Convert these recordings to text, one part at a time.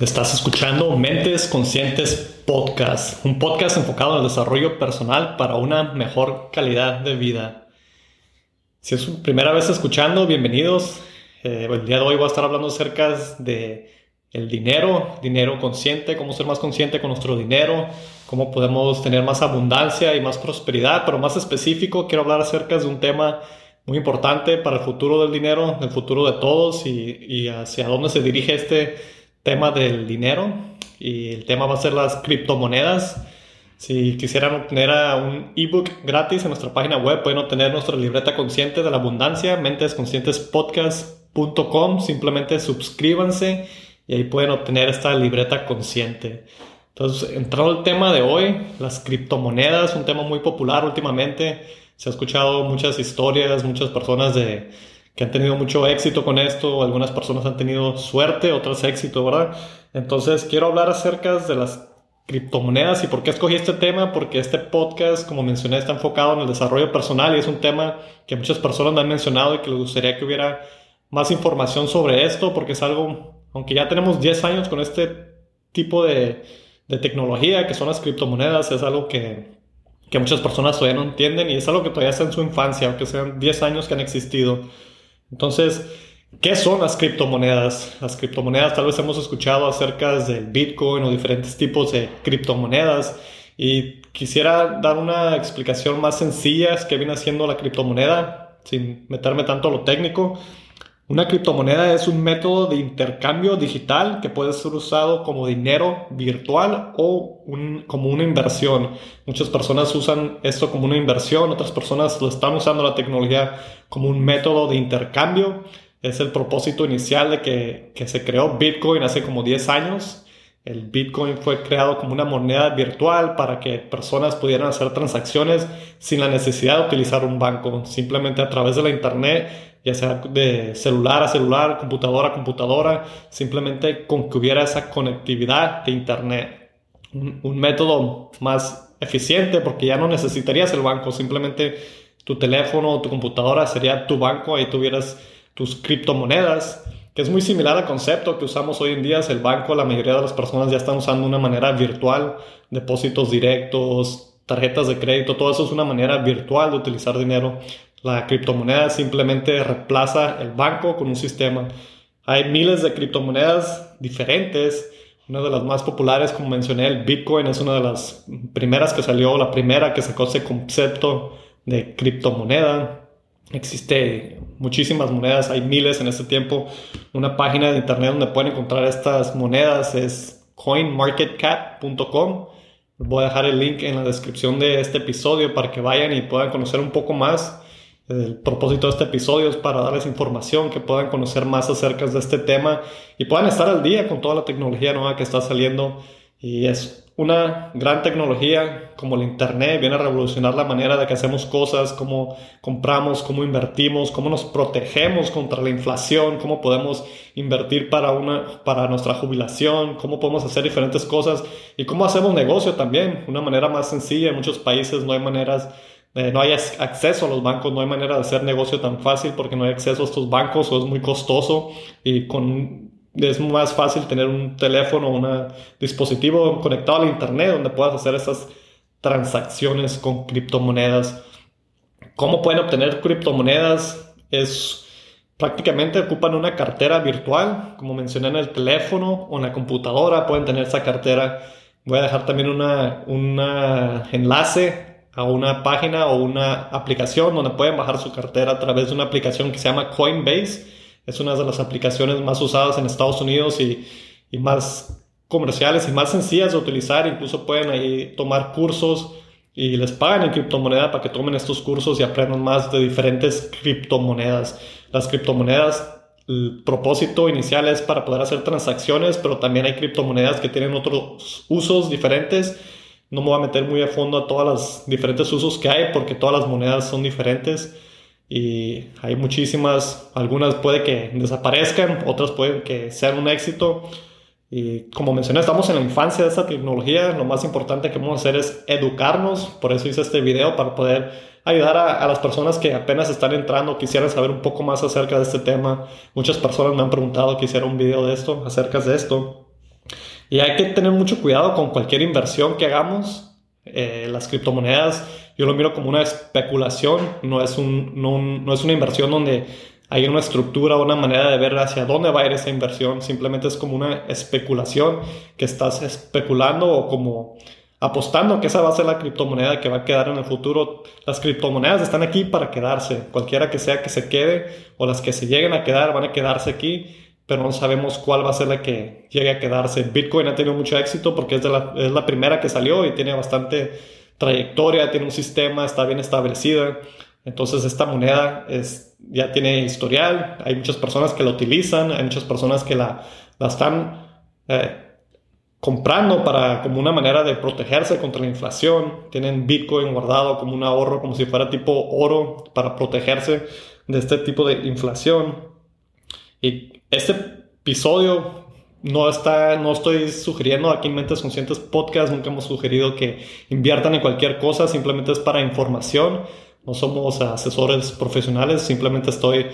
Estás escuchando Mentes Conscientes Podcast, un podcast enfocado en el desarrollo personal para una mejor calidad de vida. Si es su primera vez escuchando, bienvenidos. Eh, el día de hoy voy a estar hablando acerca de el dinero, dinero consciente, cómo ser más consciente con nuestro dinero, cómo podemos tener más abundancia y más prosperidad, pero más específico quiero hablar acerca de un tema muy importante para el futuro del dinero, el futuro de todos y, y hacia dónde se dirige este tema del dinero y el tema va a ser las criptomonedas. Si quisieran obtener un ebook gratis en nuestra página web, pueden obtener nuestra libreta consciente de la abundancia, mentesconscientespodcast.com. Simplemente suscríbanse y ahí pueden obtener esta libreta consciente. Entonces, entrando al tema de hoy, las criptomonedas, un tema muy popular últimamente. Se ha escuchado muchas historias, muchas personas de, que han tenido mucho éxito con esto, algunas personas han tenido suerte, otras éxito, ¿verdad? Entonces quiero hablar acerca de las criptomonedas y por qué escogí este tema, porque este podcast, como mencioné, está enfocado en el desarrollo personal y es un tema que muchas personas me han mencionado y que les gustaría que hubiera más información sobre esto, porque es algo, aunque ya tenemos 10 años con este tipo de, de tecnología, que son las criptomonedas, es algo que, que muchas personas todavía no entienden y es algo que todavía está en su infancia, aunque sean 10 años que han existido. Entonces, ¿qué son las criptomonedas? Las criptomonedas, tal vez hemos escuchado acerca del Bitcoin o diferentes tipos de criptomonedas y quisiera dar una explicación más sencilla que viene haciendo la criptomoneda, sin meterme tanto a lo técnico. Una criptomoneda es un método de intercambio digital que puede ser usado como dinero virtual o como una inversión. Muchas personas usan esto como una inversión, otras personas lo están usando la tecnología como un método de intercambio. Es el propósito inicial de que, que se creó Bitcoin hace como 10 años. El Bitcoin fue creado como una moneda virtual para que personas pudieran hacer transacciones sin la necesidad de utilizar un banco, simplemente a través de la Internet ya sea de celular a celular, computadora a computadora, simplemente con que hubiera esa conectividad de Internet. Un, método más eficiente porque ya no necesitarías el banco, simplemente tu teléfono o tu computadora sería tu banco, ahí tuvieras tus criptomonedas, que es muy similar al concepto que usamos hoy en día. Es el banco, la mayoría de las personas ya están usando una manera virtual, depósitos directos, tarjetas de crédito, todo eso es una manera virtual de utilizar dinero. La criptomoneda simplemente reemplaza el banco con un sistema. Hay miles de criptomonedas diferentes. Una de las más populares, como mencioné, el Bitcoin es una de las primeras que salió, la primera que sacó ese concepto de criptomoneda. Existe muchísimas monedas, hay miles en este tiempo. Una página de internet donde pueden encontrar estas monedas es coinmarketcap.com. Voy a dejar el link en la descripción de este episodio para que vayan y puedan conocer un poco más el propósito de este episodio es para darles información, que puedan conocer más acerca de este tema y puedan estar al día con toda la tecnología nueva que está saliendo. Y es una gran tecnología como el Internet, viene a revolucionar la manera de que hacemos cosas, cómo compramos, cómo invertimos, cómo nos protegemos contra la inflación, cómo podemos invertir para, una, para nuestra jubilación, cómo podemos hacer diferentes cosas y cómo hacemos negocio también, una manera más sencilla. En muchos países no hay maneras eh, no hay acceso a los bancos, no hay manera de hacer negocio tan fácil porque no hay acceso a estos bancos o es muy costoso y con, es más fácil tener un teléfono un dispositivo conectado al internet donde puedas hacer esas transacciones con criptomonedas. ¿Cómo pueden obtener criptomonedas? Es prácticamente ocupan una cartera virtual, como mencioné en el teléfono o en la computadora, pueden tener esa cartera. Voy a dejar también una, una enlace a una página o una aplicación donde pueden bajar su cartera a través de una aplicación que se llama Coinbase. Es una de las aplicaciones más usadas en Estados Unidos y, y más comerciales y más sencillas de utilizar. Incluso pueden ahí tomar cursos y les pagan en criptomoneda para que tomen estos cursos y aprendan más de diferentes criptomonedas. Las criptomonedas, el propósito inicial es para poder hacer transacciones, pero también hay criptomonedas que tienen otros usos diferentes no me voy a meter muy a fondo a todos los diferentes usos que hay porque todas las monedas son diferentes y hay muchísimas, algunas puede que desaparezcan, otras pueden que sean un éxito. Y como mencioné, estamos en la infancia de esta tecnología. Lo más importante que vamos a hacer es educarnos. Por eso hice este video para poder ayudar a, las personas que apenas están entrando, quisieran saber un poco más acerca de este tema. Muchas personas me han preguntado que un video de esto, acerca de esto. Y hay que tener mucho cuidado con cualquier inversión que hagamos. Eh, las criptomonedas yo lo miro como una especulación, no es, un, no, no es una inversión donde hay una estructura, una manera de ver hacia dónde va a ir esa inversión. Simplemente es como una especulación que estás especulando o como apostando que esa va a ser la criptomoneda que va a quedar en el futuro. Las criptomonedas están aquí para quedarse. Cualquiera que sea que se quede o las que se lleguen a quedar van a quedarse aquí, pero no sabemos cuál va a ser la que llegue a quedarse. Bitcoin ha tenido mucho éxito porque es, la, es la primera que salió y tiene bastante trayectoria, tiene un sistema, está bien establecida. Entonces esta moneda es, ya tiene historial, hay muchas personas que la utilizan, hay muchas personas que la, la están eh, comprando para, como una manera de protegerse contra la inflación. Tienen Bitcoin guardado como un ahorro, como si fuera tipo oro para protegerse de este tipo de inflación. Y este episodio no, está, no estoy sugiriendo aquí en Mentes Conscientes Podcast, nunca hemos sugerido que inviertan en cualquier cosa, simplemente es para información no somos asesores profesionales, simplemente estoy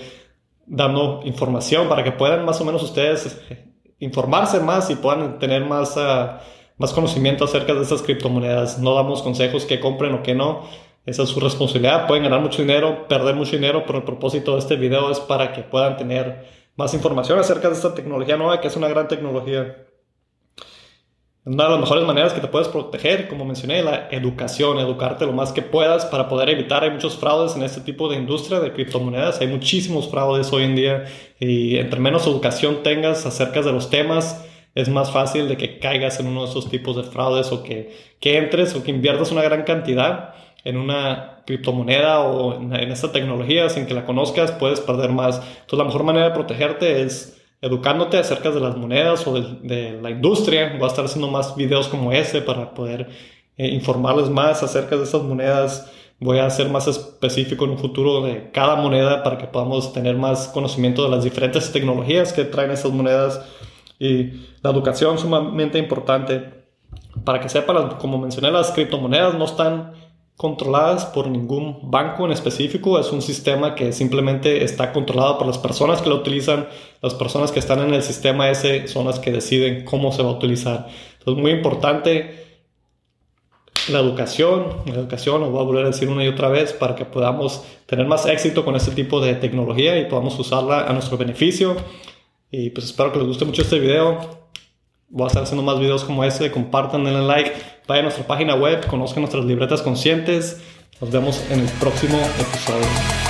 dando información para que puedan más o menos ustedes informarse más y puedan tener más, ah, más conocimiento acerca de estas criptomonedas. No damos consejos que compren o que no. Esa es su responsabilidad. Pueden ganar mucho dinero, perder mucho dinero, pero el propósito de este video es para que puedan tener más información acerca de esta tecnología nueva, que es una gran tecnología. Una de las mejores maneras que te puedes proteger, como mencioné, la educación, educarte lo más que puedas para poder evitar. Hay muchos fraudes en este tipo de industria de criptomonedas, hay muchísimos fraudes hoy en día y entre menos educación tengas acerca de los temas, es más fácil de que caigas en uno de esos tipos de fraudes o que, que entres o que inviertas una gran cantidad en una criptomoneda o en, en esta tecnología sin que la conozcas, puedes perder más. Entonces la mejor manera de protegerte es educándote acerca de las monedas o de, la industria. Voy a estar haciendo más videos como este para poder eh, informarles más acerca de esas monedas. Voy a ser más específico en un futuro de cada moneda para que podamos tener más conocimiento de las diferentes tecnologías que traen esas monedas. Y la educación sumamente importante. Para que sepan, como mencioné, las criptomonedas no están controladas por ningún banco en específico, es un sistema que simplemente está controlado por las personas que lo utilizan, las personas que están en el sistema ese son las que deciden cómo se va a utilizar. Entonces, muy importante la educación, la educación, lo voy a volver a decir una y otra vez, para que podamos tener más éxito con este tipo de tecnología y podamos usarla a nuestro beneficio. Y pues espero que les guste mucho este video. Voy a estar haciendo más videos como este, compartan, denle like Vayan a nuestra página web, conozcan nuestras libretas conscientes. Nos vemos en el próximo episodio.